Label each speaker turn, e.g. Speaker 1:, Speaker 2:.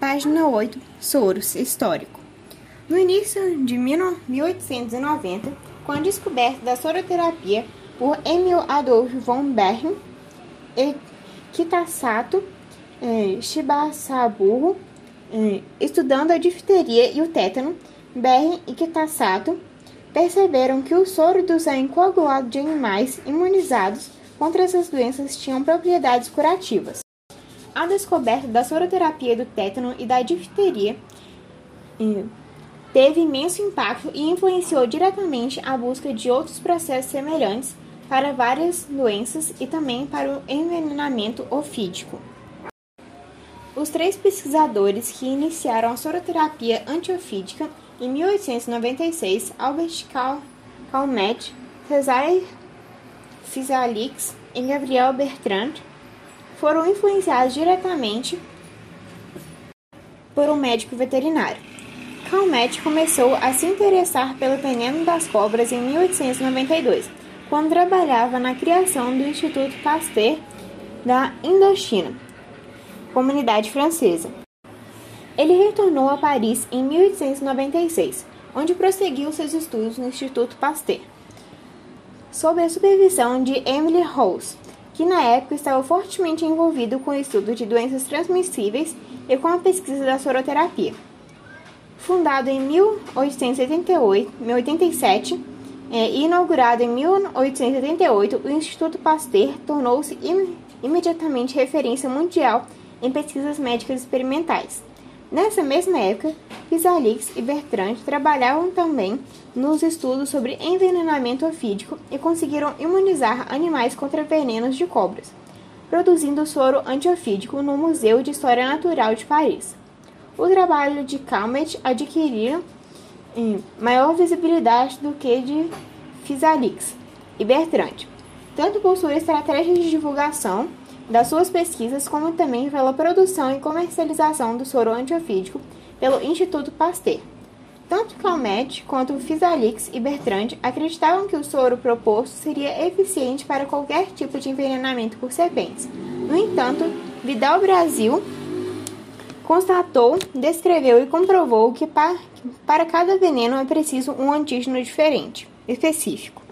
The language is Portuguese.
Speaker 1: Página 8. Soros. Histórico. No início de 1890, com a descoberta da soroterapia por Emil Adolf von Behring e Kitasato eh, Shibasaburo, eh, estudando a difteria e o tétano, Behring e Kitasato perceberam que o soro do sangue coagulado de animais imunizados contra essas doenças tinham propriedades curativas. A descoberta da soroterapia do tétano e da difteria teve imenso impacto e influenciou diretamente a busca de outros processos semelhantes para várias doenças e também para o envenenamento ofídico. Os três pesquisadores que iniciaram a soroterapia antiofídica em 1896, Albert Calmet, Cesare Fisalix e Gabriel Bertrand, foram influenciados diretamente por um médico veterinário. Calmette começou a se interessar pelo veneno das cobras em 1892, quando trabalhava na criação do Instituto Pasteur da Indochina, comunidade francesa. Ele retornou a Paris em 1896, onde prosseguiu seus estudos no Instituto Pasteur, sob a supervisão de Emily Rose, que na época estava fortemente envolvido com o estudo de doenças transmissíveis e com a pesquisa da soroterapia. Fundado em 1887 é, e inaugurado em 1888, o Instituto Pasteur tornou-se im imediatamente referência mundial em pesquisas médicas experimentais. Nessa mesma época, Pisalix e Bertrand trabalhavam também nos estudos sobre envenenamento ofídico e conseguiram imunizar animais contra venenos de cobras, produzindo soro antiofídico no Museu de História Natural de Paris. O trabalho de Calmet adquiriu maior visibilidade do que de Fisalix e Bertrand, tanto por sua estratégia de divulgação das suas pesquisas, como também pela produção e comercialização do soro antiofídico pelo Instituto Pasteur. Tanto Calmette quanto Fisalix e Bertrand acreditavam que o soro proposto seria eficiente para qualquer tipo de envenenamento por serpentes. No entanto, Vidal Brasil constatou, descreveu e comprovou que para cada veneno é preciso um antígeno diferente, específico.